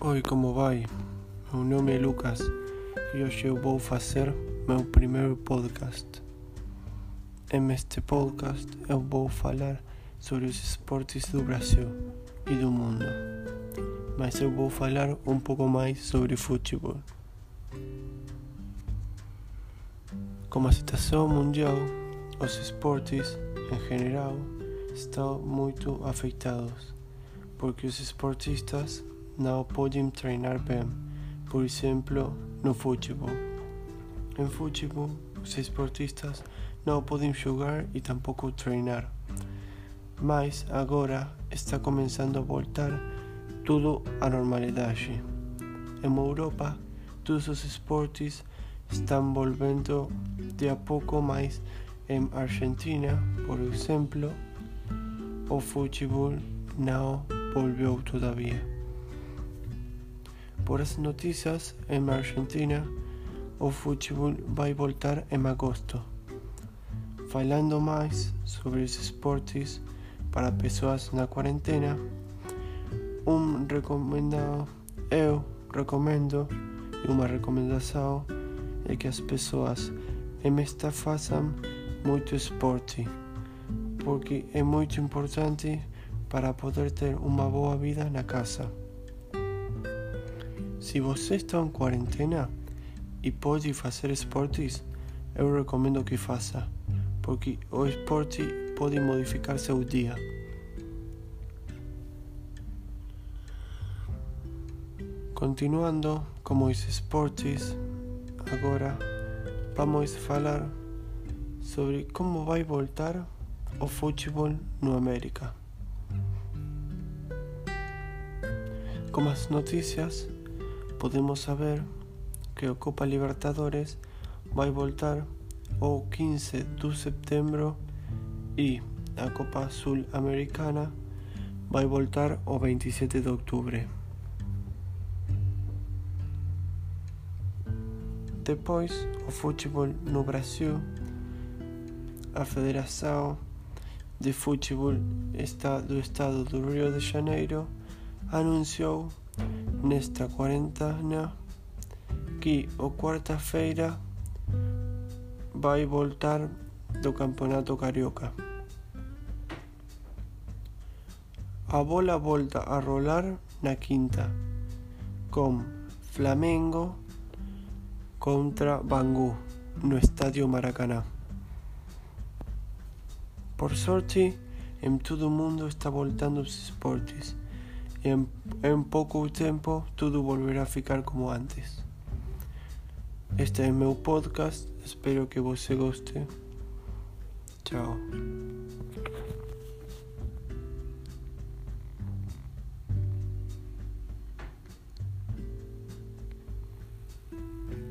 Oi, como vai? Meu nome é Lucas e hoje eu vou fazer meu primeiro podcast. Neste podcast eu vou falar sobre os esportes do Brasil e do mundo, mas eu vou falar um pouco mais sobre futebol. Com a situação mundial, os esportes, em geral, estão muito afetados, porque os esportistas não podem treinar bem, por exemplo, no futebol. Em futebol, os esportistas não podem jogar e tampouco treinar. Mas agora está começando a voltar tudo à normalidade. Em Europa, todos os esportes estão voltando de a pouco mais em Argentina, por exemplo, o futebol não volveu todavía. Por as noticias, en Argentina, o futebol vai voltar em agosto. Falando mais sobre os esportes para pessoas na quarentena, um recomendado, eu recomendo e uma recomendação é que as pessoas em esta façam muito esporte, porque é muito importante para poder ter uma boa vida na casa. Se você está em quarentena e pode fazer esportes, eu recomendo que faça, porque o esporte pode modificar seu dia. Continuando com os esportes, agora vamos falar sobre como vai voltar o futebol no América. Com as notícias, podemos saber que Copa Libertadores vai voltar o 15 de setembro e a Copa Sul-Americana vai voltar o 27 de outubro. Depois, o futebol no Brasil, a Federação de Futebol do Estado do Rio de Janeiro anunciou nesta quarentena que o quarta-feira vai voltar do Campeonato Carioca. A bola volta a rolar na quinta, com Flamengo contra Bangu no Estádio Maracanã. Por sorte, em todo o mundo está voltando os esportes en, en pouco tempo tudo volverá a ficar como antes. Este es meu podcast, espero que você goste. Tchau. thank